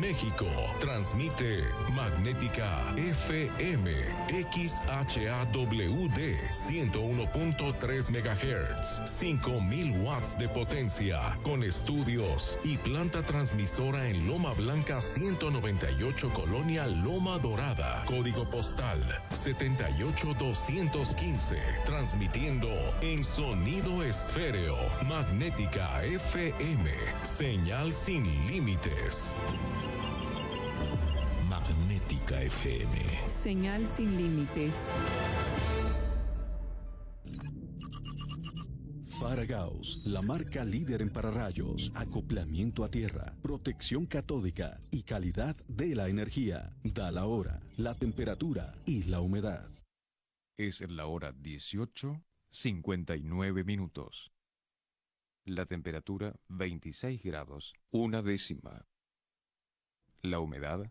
México. Transmite Magnética FM XHAWD 101.3 MHz, 5000 watts de potencia, con estudios y planta transmisora en Loma Blanca 198 Colonia Loma Dorada, código postal 78215, transmitiendo en sonido esféreo, Magnética FM, señal sin límites. FM. Señal sin límites. Faragaos, la marca líder en pararrayos, acoplamiento a tierra, protección catódica y calidad de la energía. Da la hora, la temperatura y la humedad. Es la hora 18, 59 minutos. La temperatura 26 grados, una décima. La humedad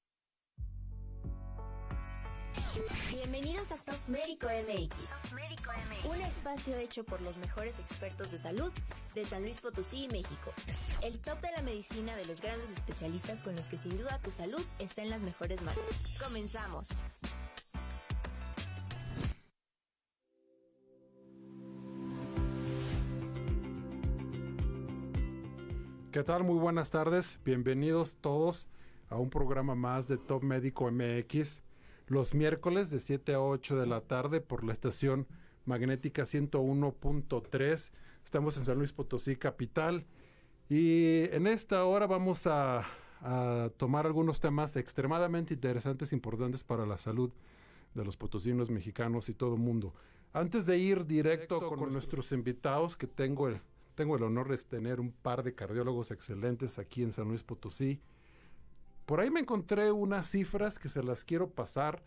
Médico MX, un espacio hecho por los mejores expertos de salud de San Luis Potosí y México. El top de la medicina de los grandes especialistas con los que sin duda tu salud está en las mejores manos. Comenzamos. ¿Qué tal? Muy buenas tardes. Bienvenidos todos a un programa más de Top Médico MX los miércoles de 7 a 8 de la tarde por la estación magnética 101.3. Estamos en San Luis Potosí, capital. Y en esta hora vamos a, tomar algunos temas extremadamente interesantes, importantes para la salud de los potosinos mexicanos y todo el mundo. Antes de ir directo, con, nuestros, invitados, que tengo el, tengo el honor de tener un par de cardiólogos excelentes aquí en San Luis Potosí, por ahí me encontré unas cifras que se las quiero pasar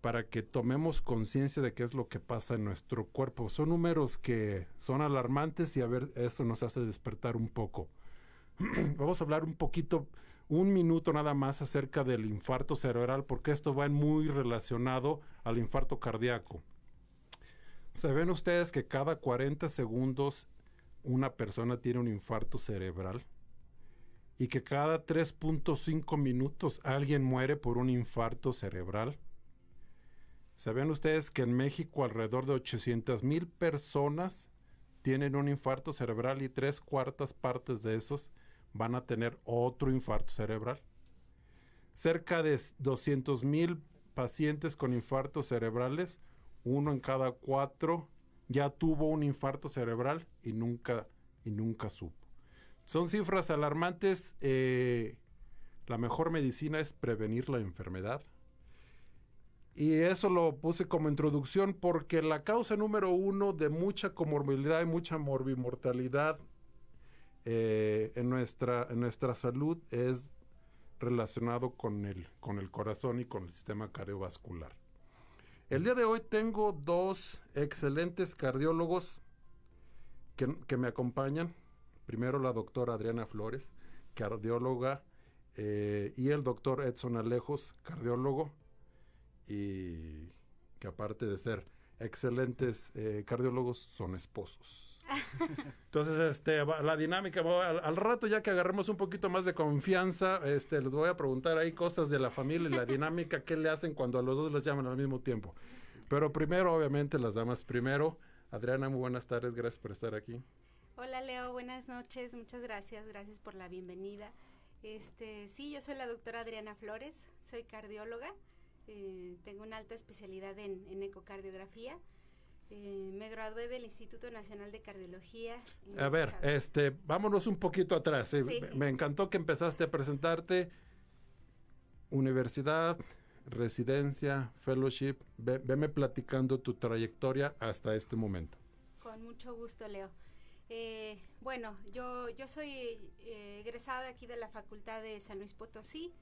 para que tomemos conciencia de qué es lo que pasa en nuestro cuerpo. Son números que son alarmantes y a ver, eso nos hace despertar un poco. Vamos a hablar un poquito, un minuto nada más acerca del infarto cerebral, porque esto va muy relacionado al infarto cardíaco. ¿Saben ustedes que cada 40 segundos una persona tiene un infarto cerebral? Y que cada 3.5 minutos alguien muere por un infarto cerebral. ¿Saben ustedes que en México alrededor de 800 mil personas tienen un infarto cerebral y tres cuartas partes de esos van a tener otro infarto cerebral? Cerca de 200 mil pacientes con infartos cerebrales, uno en cada cuatro ya tuvo un infarto cerebral y nunca, y nunca supo. Son cifras alarmantes. Eh, la mejor medicina es prevenir la enfermedad. Y eso lo puse como introducción porque la causa número uno de mucha comorbilidad y mucha morbimortalidad eh, en, nuestra, en nuestra salud es relacionado con el, con el corazón y con el sistema cardiovascular. El día de hoy tengo dos excelentes cardiólogos que, que me acompañan. Primero la doctora Adriana Flores, cardióloga, eh, y el doctor Edson Alejos, cardiólogo, y que aparte de ser excelentes eh, cardiólogos, son esposos. Entonces, este, la dinámica, al, rato ya que agarremos un poquito más de confianza, este, les voy a preguntar ahí cosas de la familia y la dinámica, qué le hacen cuando a los dos les llaman al mismo tiempo. Pero primero, obviamente, las damas primero. Adriana, muy buenas tardes, gracias por estar aquí. Hola Leo, buenas noches, muchas gracias, gracias por la bienvenida. Este, sí, yo soy la doctora Adriana Flores, soy cardióloga, eh, tengo una alta especialidad en, ecocardiografía. Eh, me gradué del Instituto Nacional de Cardiología. A ver, este, vámonos un poquito atrás. Me encantó que empezaste a presentarte universidad, residencia, fellowship. veme platicando tu trayectoria hasta este momento. Con mucho gusto, Leo. Eh, bueno, yo, yo soy eh, egresada aquí de la Facultad de San Luis Potosí.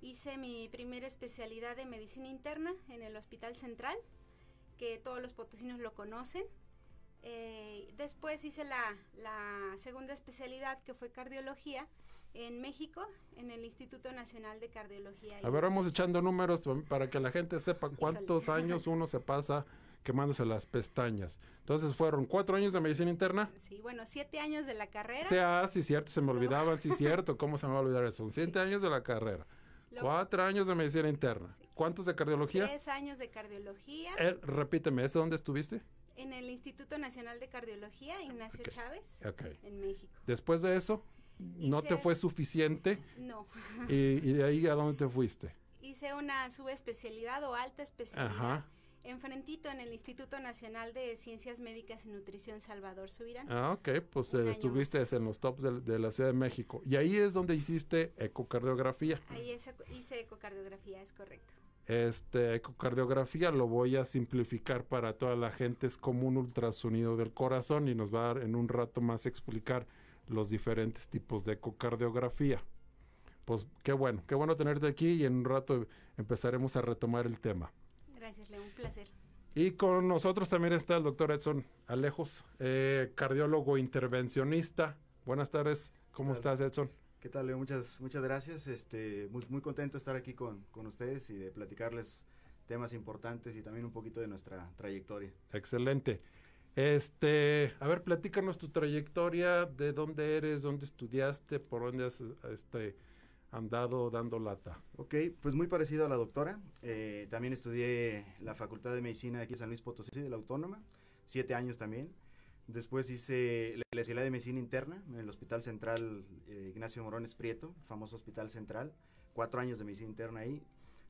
Hice mi primera especialidad de medicina interna en el Hospital Central, que todos los potosinos lo conocen. Eh, después hice la, la, segunda especialidad, que fue cardiología, en México, en el Instituto Nacional de Cardiología. A ver, vamos echando números para que la gente sepa cuántos años uno se pasa quemándose las pestañas. Entonces fueron cuatro años de medicina interna. Sí, bueno, siete años de la carrera. Sí, ah, sí, cierto, se me olvidaban, sí, cierto, ¿cómo se me va a olvidar eso? Son siete años de la carrera. cuatro años de medicina interna. ¿Cuántos de cardiología? Tres años de cardiología. Eh, repíteme, ¿ese dónde estuviste? En el Instituto Nacional de Cardiología, Ignacio Chávez, en México. Después de eso, ¿no te fue suficiente? No. ¿Y, ¿Y, de ahí a dónde te fuiste? Hice una subespecialidad o alta especialidad. Ajá enfrentito en el Instituto Nacional de Ciencias Médicas y Nutrición Salvador Subirán. Ah, ok, pues eh, estuviste en los tops de, la Ciudad de México. Y ahí es donde hiciste ecocardiografía. Ahí hice ecocardiografía, es correcto. Este, ecocardiografía lo voy a simplificar para toda la gente, es como un ultrasonido del corazón y nos va a dar en un rato más explicar los diferentes tipos de ecocardiografía. Pues qué bueno, qué bueno tenerte aquí y en un rato empezaremos a retomar el tema. Gracias, Leo, un placer. Y con nosotros también está el doctor Edson Alejos, eh, cardiólogo intervencionista. Buenas tardes, ¿cómo estás, Edson? ¿Qué tal, Leo? Muchas, muchas gracias. Este, muy, muy contento de estar aquí con, con ustedes y de platicarles temas importantes y también un poquito de nuestra trayectoria. Excelente. Este, a ver, platícanos tu trayectoria, de dónde eres, dónde estudiaste, por dónde has este, andado dando lata. Ok, pues muy parecido a la doctora. Eh, también estudié la Facultad de Medicina aquí San Luis Potosí, de la Autónoma, siete años también. Después hice la especialidad de medicina interna en el Hospital Central eh, Ignacio Morones Prieto, famoso Hospital Central. Cuatro años de medicina interna ahí.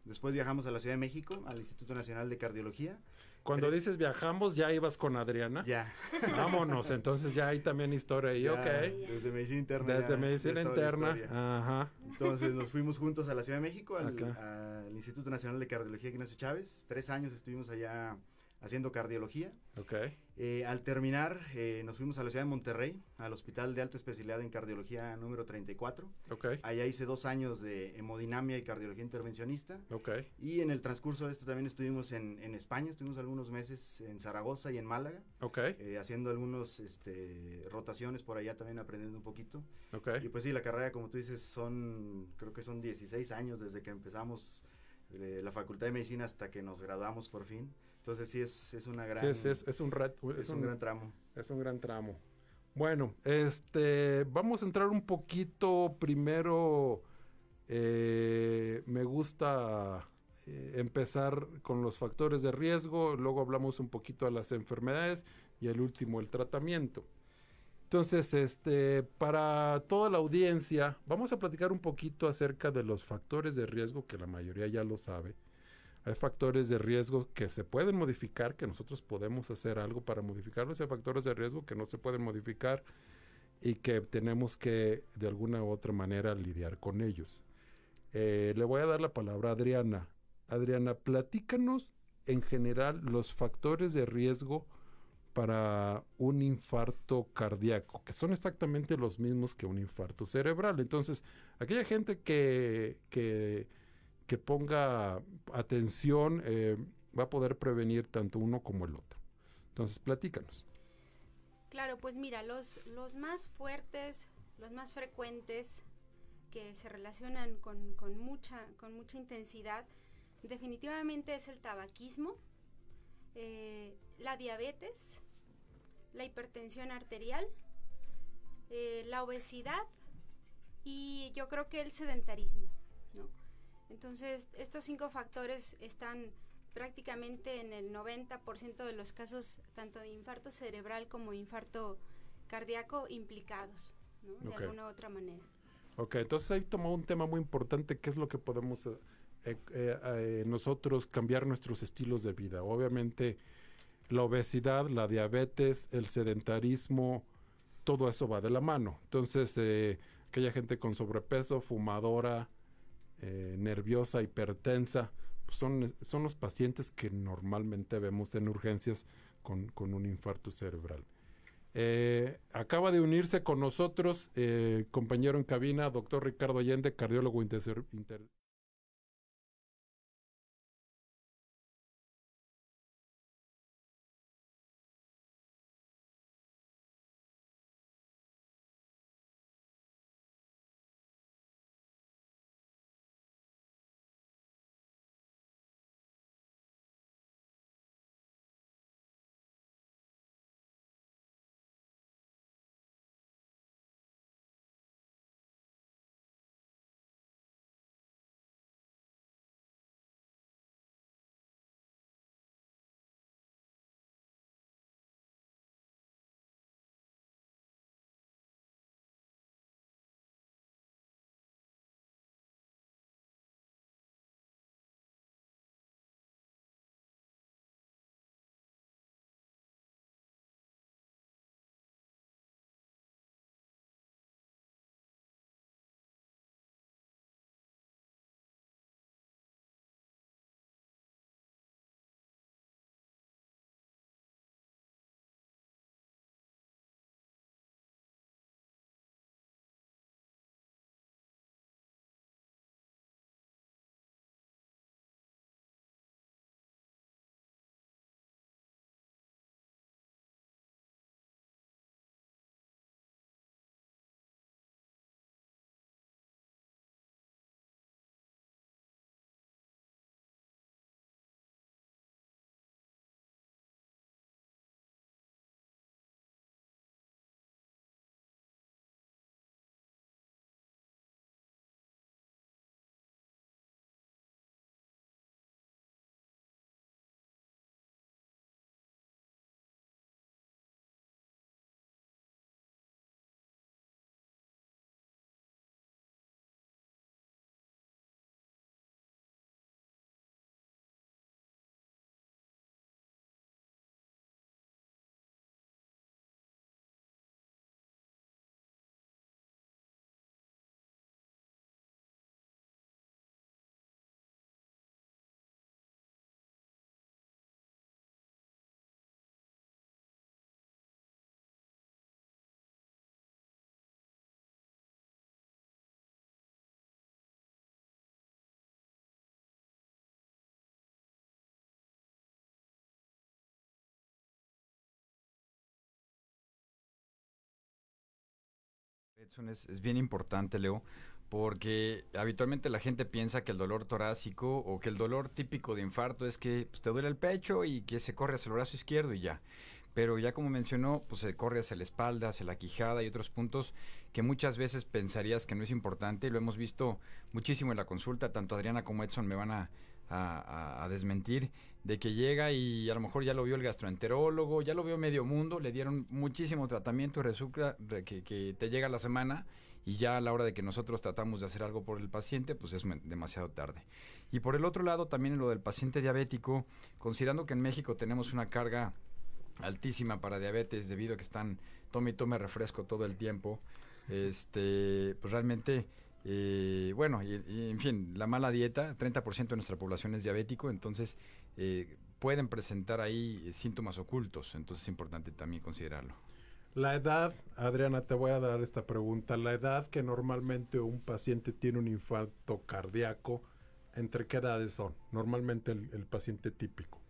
Después viajamos a la Ciudad de México, al Instituto Nacional de Cardiología. Cuando dices viajamos, ya ibas con Adriana. Ya. Vámonos, entonces ya hay también historia ahí, ok. Desde medicina interna. Desde medicina interna. Ajá. Entonces nos fuimos juntos a la Ciudad de México, al, al Instituto Nacional de Cardiología Ignacio Chávez. Tres años estuvimos allá haciendo cardiología. Ok. Eh, al terminar, eh, nos fuimos a la ciudad de Monterrey, al Hospital de Alta Especialidad en Cardiología número 34. Ok. Allá hice dos años de hemodinamia y cardiología intervencionista. Ok. Y en el transcurso de esto también estuvimos en, en España, estuvimos algunos meses en Zaragoza y en Málaga. Ok. Eh, haciendo algunos este, rotaciones por allá también aprendiendo un poquito. Y pues sí, la carrera, como tú dices, son, creo que son 16 años desde que empezamos la Facultad de Medicina hasta que nos graduamos por fin. Entonces sí es, es una gran... Sí, es, es, un, es, un, gran tramo. Es un gran tramo. Bueno, este, vamos a entrar un poquito primero, eh, me gusta eh, empezar con los factores de riesgo, luego hablamos un poquito de las enfermedades y el último el tratamiento. Entonces, este, para toda la audiencia, vamos a platicar un poquito acerca de los factores de riesgo que la mayoría ya lo sabe hay factores de riesgo que se pueden modificar, que nosotros podemos hacer algo para modificarlos. Hay factores de riesgo que no se pueden modificar y que tenemos que de alguna u otra manera lidiar con ellos. Eh, le voy a dar la palabra a Adriana. Adriana, platícanos en general los factores de riesgo para un infarto cardíaco, que son exactamente los mismos que un infarto cerebral. Entonces, aquella gente que, que, ponga atención eh, va a poder prevenir tanto uno como el otro. Entonces, platícanos. Claro, pues mira, los, los más fuertes, los más frecuentes que se relacionan con, con, mucha, con mucha intensidad, definitivamente es el tabaquismo, eh, la diabetes, la hipertensión arterial, eh, la obesidad y yo creo que el sedentarismo, ¿no? Entonces, estos cinco factores están prácticamente en el 90% de los casos, tanto de infarto cerebral como infarto cardíaco, implicados, ¿no? De alguna u otra manera. Ok, entonces ahí tomó un tema muy importante, que es lo que podemos eh, eh, nosotros cambiar nuestros estilos de vida. Obviamente, la obesidad, la diabetes, el sedentarismo, todo eso va de la mano. Entonces, eh, aquella gente con sobrepeso, fumadora, eh, nerviosa, hipertensa, pues son, son los pacientes que normalmente vemos en urgencias con, un infarto cerebral. Eh, acaba de unirse con nosotros, compañero en cabina, doctor Ricardo Allende, cardiólogo inter es, bien importante, Leo, porque habitualmente la gente piensa que el dolor torácico o que el dolor típico de infarto es que pues, te duele el pecho y que se corre hacia el brazo izquierdo y ya. Pero ya como mencionó, pues se corre hacia la espalda, hacia la quijada y otros puntos que muchas veces pensarías que no es importante. Lo hemos visto muchísimo en la consulta, tanto Adriana como Edson me van a, a, desmentir de que llega y a lo mejor ya lo vio el gastroenterólogo, ya lo vio medio mundo, le dieron muchísimo tratamiento resulta que, que, te llega la semana y ya a la hora de que nosotros tratamos de hacer algo por el paciente, pues es demasiado tarde. Y por el otro lado, también en lo del paciente diabético, considerando que en México tenemos una carga altísima para diabetes debido a que están tome y tome refresco todo el tiempo, este, pues realmente eh, bueno, y, en fin, la mala dieta, 30% de nuestra población es diabético, entonces eh, pueden presentar ahí síntomas ocultos, entonces es importante también considerarlo. La edad, Adriana, te voy a dar esta pregunta. La edad que normalmente un paciente tiene un infarto cardíaco, ¿entre qué edades son? Normalmente el, el paciente típico.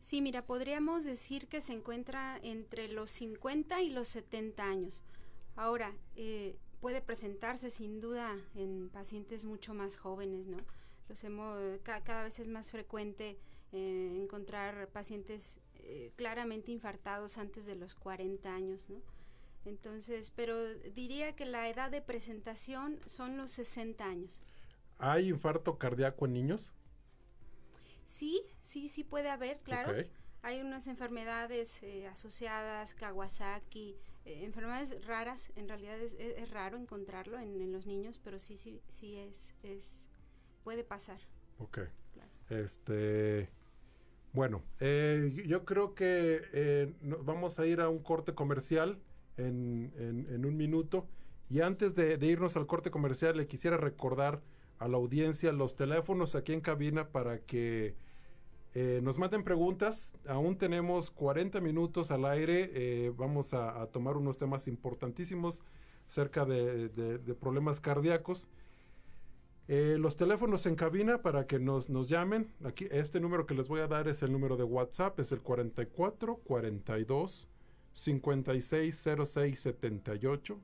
Sí, mira, podríamos decir que se encuentra entre los 50 y los 70 años. Ahora, eh, puede presentarse sin duda en pacientes mucho más jóvenes, ¿no? Los hemos, cada vez es más frecuente eh, encontrar pacientes eh, claramente infartados antes de los 40 años, ¿no? Entonces, pero diría que la edad de presentación son los 60 años. ¿Hay infarto cardíaco en niños? Sí, sí, sí puede haber, claro. Hay unas enfermedades eh, asociadas, Kawasaki, eh, enfermedades raras. En realidad es, raro encontrarlo en, los niños, pero sí, sí, sí es, es puede pasar. Ok. Este, bueno, eh, yo creo que vamos a ir a un corte comercial en, en, un minuto. Y antes de, de irnos al corte comercial, le quisiera recordar a la audiencia los teléfonos aquí en cabina para que eh, nos manden preguntas. Aún tenemos 40 minutos al aire. Eh, vamos a, tomar unos temas importantísimos acerca de, problemas cardíacos. Eh, los teléfonos en cabina para que nos, nos llamen. Aquí, este número que les voy a dar es el número de WhatsApp, es el 44 42 56 06 78.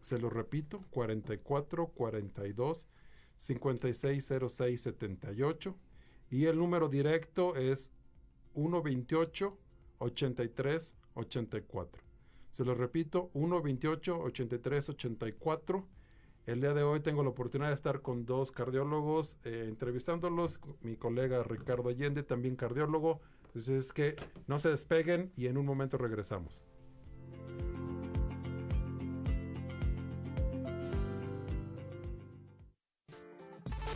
Se lo repito, 44 42 560678 y el número directo es 128 83 84. Se lo repito, 128 83 84. El día de hoy tengo la oportunidad de estar con dos cardiólogos eh, entrevistándolos, mi colega Ricardo Allende, también cardiólogo. Entonces es que no se despeguen y en un momento regresamos.